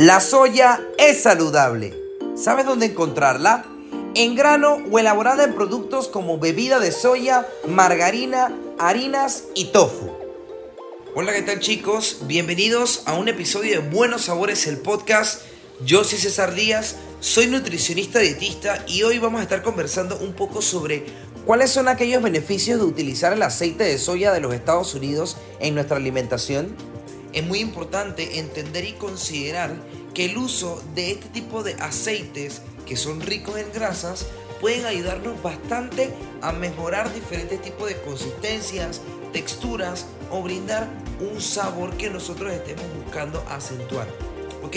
La soya es saludable. ¿Sabes dónde encontrarla? en grano o elaborada en productos como bebida de soya, margarina, harinas y tofu. Hola, ¿qué tal chicos? Bienvenidos a un episodio de Buenos Sabores, el podcast. Yo soy César Díaz, soy nutricionista dietista y hoy vamos a estar conversando un poco sobre cuáles son aquellos beneficios de utilizar el aceite de soya de los Estados Unidos en nuestra alimentación. Es muy importante entender y considerar que el uso de este tipo de aceites que son ricos en grasas, pueden ayudarnos bastante a mejorar diferentes tipos de consistencias, texturas o brindar un sabor que nosotros estemos buscando acentuar. ¿Ok?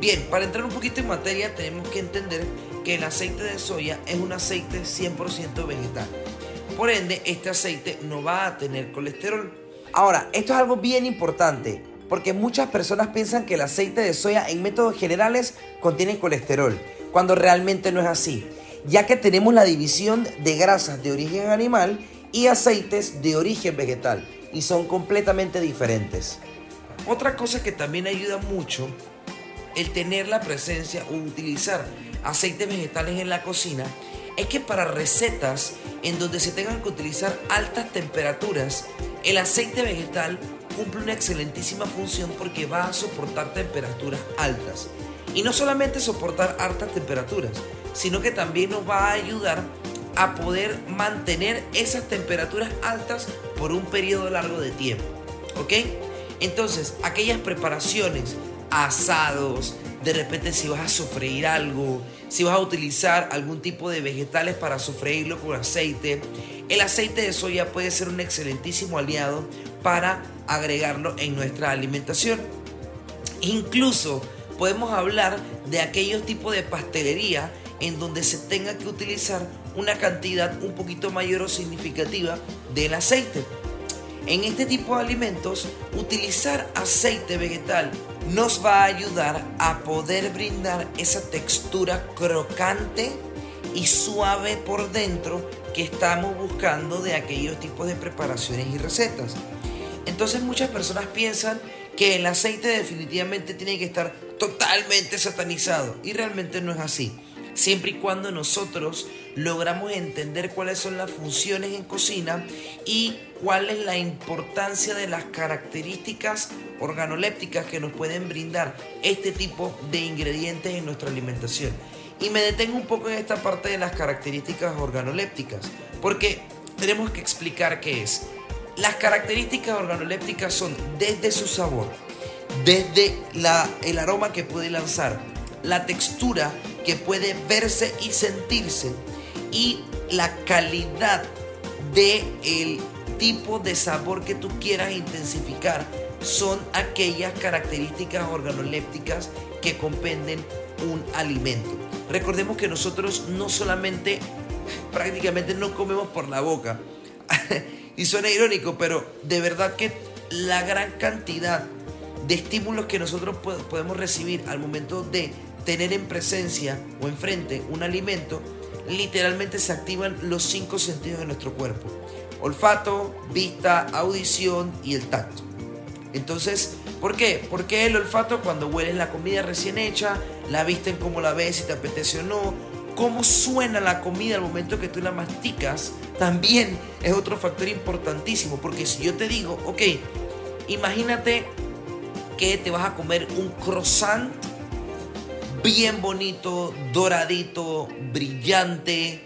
Bien, para entrar un poquito en materia tenemos que entender que el aceite de soya es un aceite 100% vegetal. Por ende, este aceite no va a tener colesterol. Ahora, esto es algo bien importante, porque muchas personas piensan que el aceite de soya en métodos generales contiene colesterol cuando realmente no es así, ya que tenemos la división de grasas de origen animal y aceites de origen vegetal, y son completamente diferentes. Otra cosa que también ayuda mucho el tener la presencia o utilizar aceites vegetales en la cocina es que para recetas en donde se tengan que utilizar altas temperaturas, el aceite vegetal cumple una excelentísima función porque va a soportar temperaturas altas. Y no solamente soportar altas temperaturas, sino que también nos va a ayudar a poder mantener esas temperaturas altas por un periodo largo de tiempo. ¿Ok? Entonces, aquellas preparaciones, asados, de repente si vas a sofreír algo, si vas a utilizar algún tipo de vegetales para sofreírlo con aceite, el aceite de soya puede ser un excelentísimo aliado para agregarlo en nuestra alimentación. Incluso podemos hablar de aquellos tipos de pastelería en donde se tenga que utilizar una cantidad un poquito mayor o significativa del aceite. En este tipo de alimentos, utilizar aceite vegetal nos va a ayudar a poder brindar esa textura crocante y suave por dentro que estamos buscando de aquellos tipos de preparaciones y recetas. Entonces muchas personas piensan que el aceite definitivamente tiene que estar totalmente satanizado. Y realmente no es así. Siempre y cuando nosotros logramos entender cuáles son las funciones en cocina y cuál es la importancia de las características organolépticas que nos pueden brindar este tipo de ingredientes en nuestra alimentación. Y me detengo un poco en esta parte de las características organolépticas, porque tenemos que explicar qué es. Las características organolépticas son desde su sabor, desde el aroma que puede lanzar, la textura que puede verse y sentirse y la calidad de el tipo de sabor que tú quieras intensificar son aquellas características organolépticas que compenden un alimento. Recordemos que nosotros no solamente prácticamente no comemos por la boca. y suena irónico, pero de verdad que la gran cantidad de estímulos que nosotros podemos recibir al momento de tener en presencia o enfrente un alimento, literalmente se activan los cinco sentidos de nuestro cuerpo. Olfato, vista, audición y el tacto. Entonces, ¿por qué? Porque el olfato cuando hueles la comida recién hecha, la vista en cómo la ves, si te apetece o no, cómo suena la comida al momento que tú la masticas, también es otro factor importantísimo. Porque si yo te digo, ok, imagínate que te vas a comer un croissant bien bonito, doradito, brillante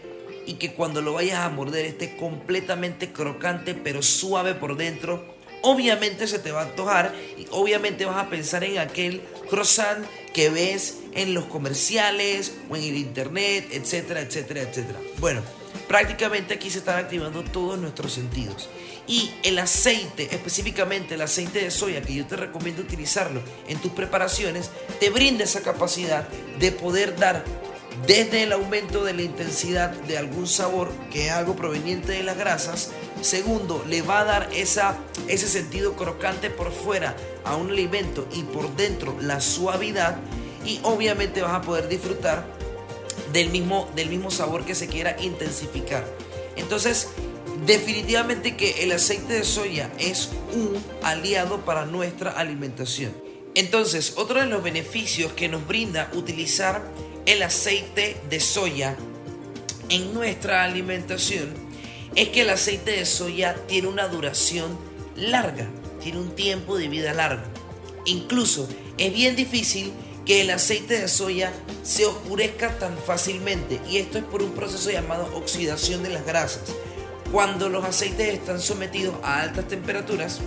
y que cuando lo vayas a morder esté completamente crocante pero suave por dentro. Obviamente se te va a antojar y obviamente vas a pensar en aquel croissant que ves en los comerciales o en el internet, etcétera, etcétera, etcétera. Bueno, prácticamente aquí se están activando todos nuestros sentidos. Y el aceite, específicamente el aceite de soya, que yo te recomiendo utilizarlo en tus preparaciones, te brinda esa capacidad de poder dar desde el aumento de la intensidad de algún sabor, que es algo proveniente de las grasas. Segundo, le va a dar esa, ese sentido crocante por fuera a un alimento y por dentro la suavidad. Y obviamente vas a poder disfrutar del mismo, del mismo sabor que se quiera intensificar. Entonces, definitivamente que el aceite de soya es un aliado para nuestra alimentación. Entonces, otro de los beneficios que nos brinda utilizar el aceite de soya en nuestra alimentación es que el aceite de soya tiene una duración larga, tiene un tiempo de vida largo. Incluso es bien difícil que el aceite de soya se oscurezca tan fácilmente y esto es por un proceso llamado oxidación de las grasas. Cuando los aceites están sometidos a altas temperaturas,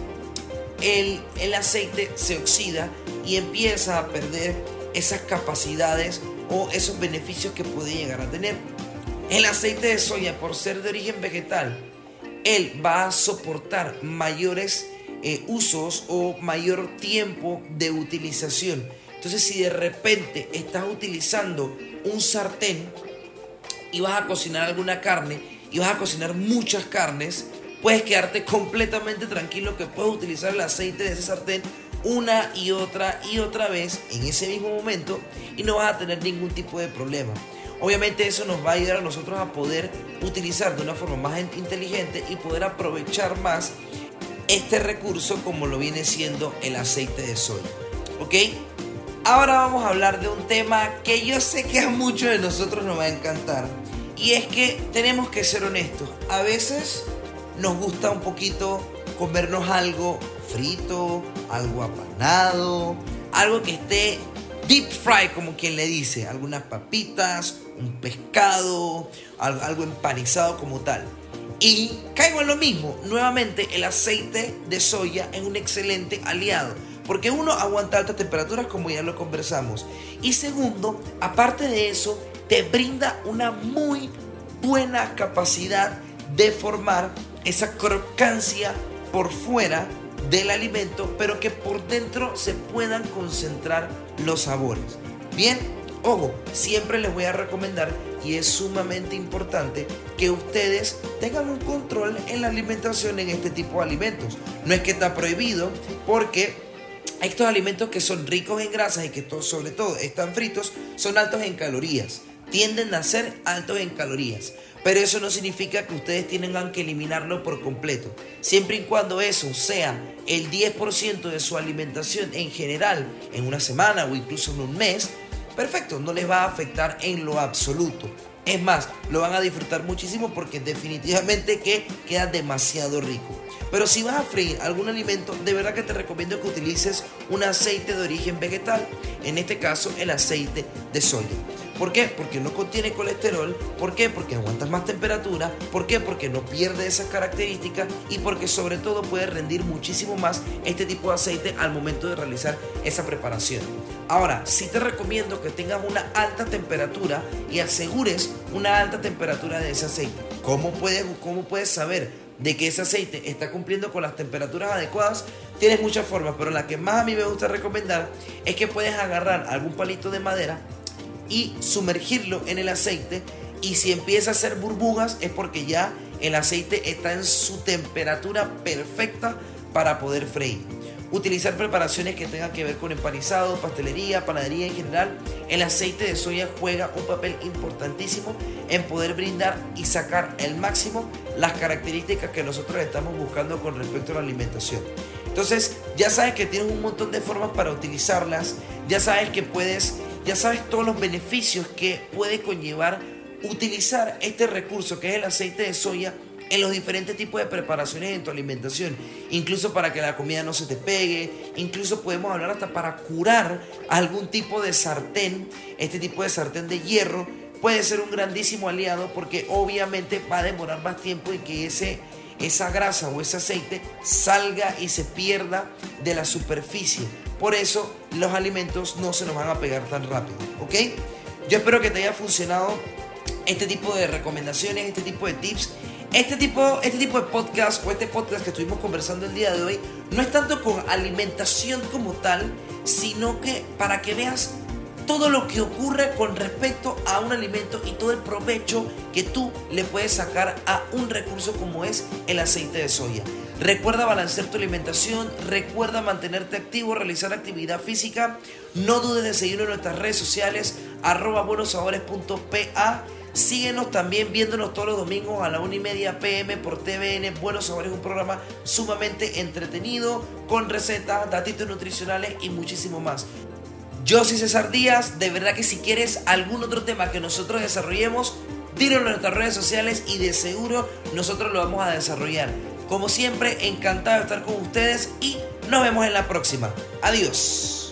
el, el aceite se oxida y empieza a perder esas capacidades o esos beneficios que puede llegar a tener. El aceite de soya, por ser de origen vegetal, él va a soportar mayores eh, usos o mayor tiempo de utilización. Entonces, si de repente estás utilizando un sartén y vas a cocinar alguna carne y vas a cocinar muchas carnes, puedes quedarte completamente tranquilo que puedes utilizar el aceite de ese sartén una y otra y otra vez en ese mismo momento y no vas a tener ningún tipo de problema. Obviamente eso nos va a ayudar a nosotros a poder utilizar de una forma más inteligente y poder aprovechar más este recurso como lo viene siendo el aceite de soya. ¿Ok? Ahora vamos a hablar de un tema que yo sé que a muchos de nosotros nos va a encantar. Y es que tenemos que ser honestos. A veces nos gusta un poquito comernos algo frito, algo apanado, algo que esté deep fry, como quien le dice, algunas papitas, un pescado, algo empanizado como tal. Y caigo en lo mismo, nuevamente el aceite de soya es un excelente aliado, porque uno aguanta altas temperaturas como ya lo conversamos, y segundo, aparte de eso, te brinda una muy buena capacidad de formar esa crocancia por fuera del alimento, pero que por dentro se puedan concentrar los sabores. Bien, ojo, siempre les voy a recomendar y es sumamente importante que ustedes tengan un control en la alimentación en este tipo de alimentos. No es que está prohibido porque estos alimentos que son ricos en grasas y que sobre todo están fritos son altos en calorías. Tienden a ser altos en calorías. Pero eso no significa que ustedes tengan que eliminarlo por completo. Siempre y cuando eso sea el 10% de su alimentación en general en una semana o incluso en un mes, perfecto, no les va a afectar en lo absoluto. Es más, lo van a disfrutar muchísimo porque definitivamente que queda demasiado rico. Pero si vas a freír algún alimento, de verdad que te recomiendo que utilices un aceite de origen vegetal, en este caso el aceite de soya. ¿Por qué? Porque no contiene colesterol. ¿Por qué? Porque aguantas más temperatura. ¿Por qué? Porque no pierde esas características y porque sobre todo puede rendir muchísimo más este tipo de aceite al momento de realizar esa preparación. Ahora, sí te recomiendo que tengas una alta temperatura y asegures una alta temperatura de ese aceite. ¿Cómo puedes, cómo puedes saber de que ese aceite está cumpliendo con las temperaturas adecuadas? Tienes muchas formas, pero la que más a mí me gusta recomendar es que puedes agarrar algún palito de madera y sumergirlo en el aceite y si empieza a hacer burbujas es porque ya el aceite está en su temperatura perfecta para poder freír. Utilizar preparaciones que tengan que ver con empanizado, pastelería, panadería en general, el aceite de soya juega un papel importantísimo en poder brindar y sacar el máximo las características que nosotros estamos buscando con respecto a la alimentación. Entonces, ya sabes que tienes un montón de formas para utilizarlas, ya sabes que puedes ya sabes todos los beneficios que puede conllevar utilizar este recurso que es el aceite de soya en los diferentes tipos de preparaciones en tu alimentación, incluso para que la comida no se te pegue, incluso podemos hablar hasta para curar algún tipo de sartén, este tipo de sartén de hierro puede ser un grandísimo aliado porque obviamente va a demorar más tiempo y que ese esa grasa o ese aceite salga y se pierda de la superficie. Por eso los alimentos no se nos van a pegar tan rápido, ¿ok? Yo espero que te haya funcionado este tipo de recomendaciones, este tipo de tips. Este tipo, este tipo de podcast o este podcast que estuvimos conversando el día de hoy no es tanto con alimentación como tal, sino que para que veas todo lo que ocurre con respecto a un alimento y todo el provecho que tú le puedes sacar a un recurso como es el aceite de soya. Recuerda balancear tu alimentación, recuerda mantenerte activo, realizar actividad física. No dudes de seguirnos en nuestras redes sociales, arroba buenosabores.pa. Síguenos también viéndonos todos los domingos a la 1 y media pm por TVN. Buenos Sabores, un programa sumamente entretenido, con recetas, datitos nutricionales y muchísimo más. Yo soy César Díaz, de verdad que si quieres algún otro tema que nosotros desarrollemos, díganos en nuestras redes sociales y de seguro nosotros lo vamos a desarrollar. Como siempre, encantado de estar con ustedes y nos vemos en la próxima. Adiós.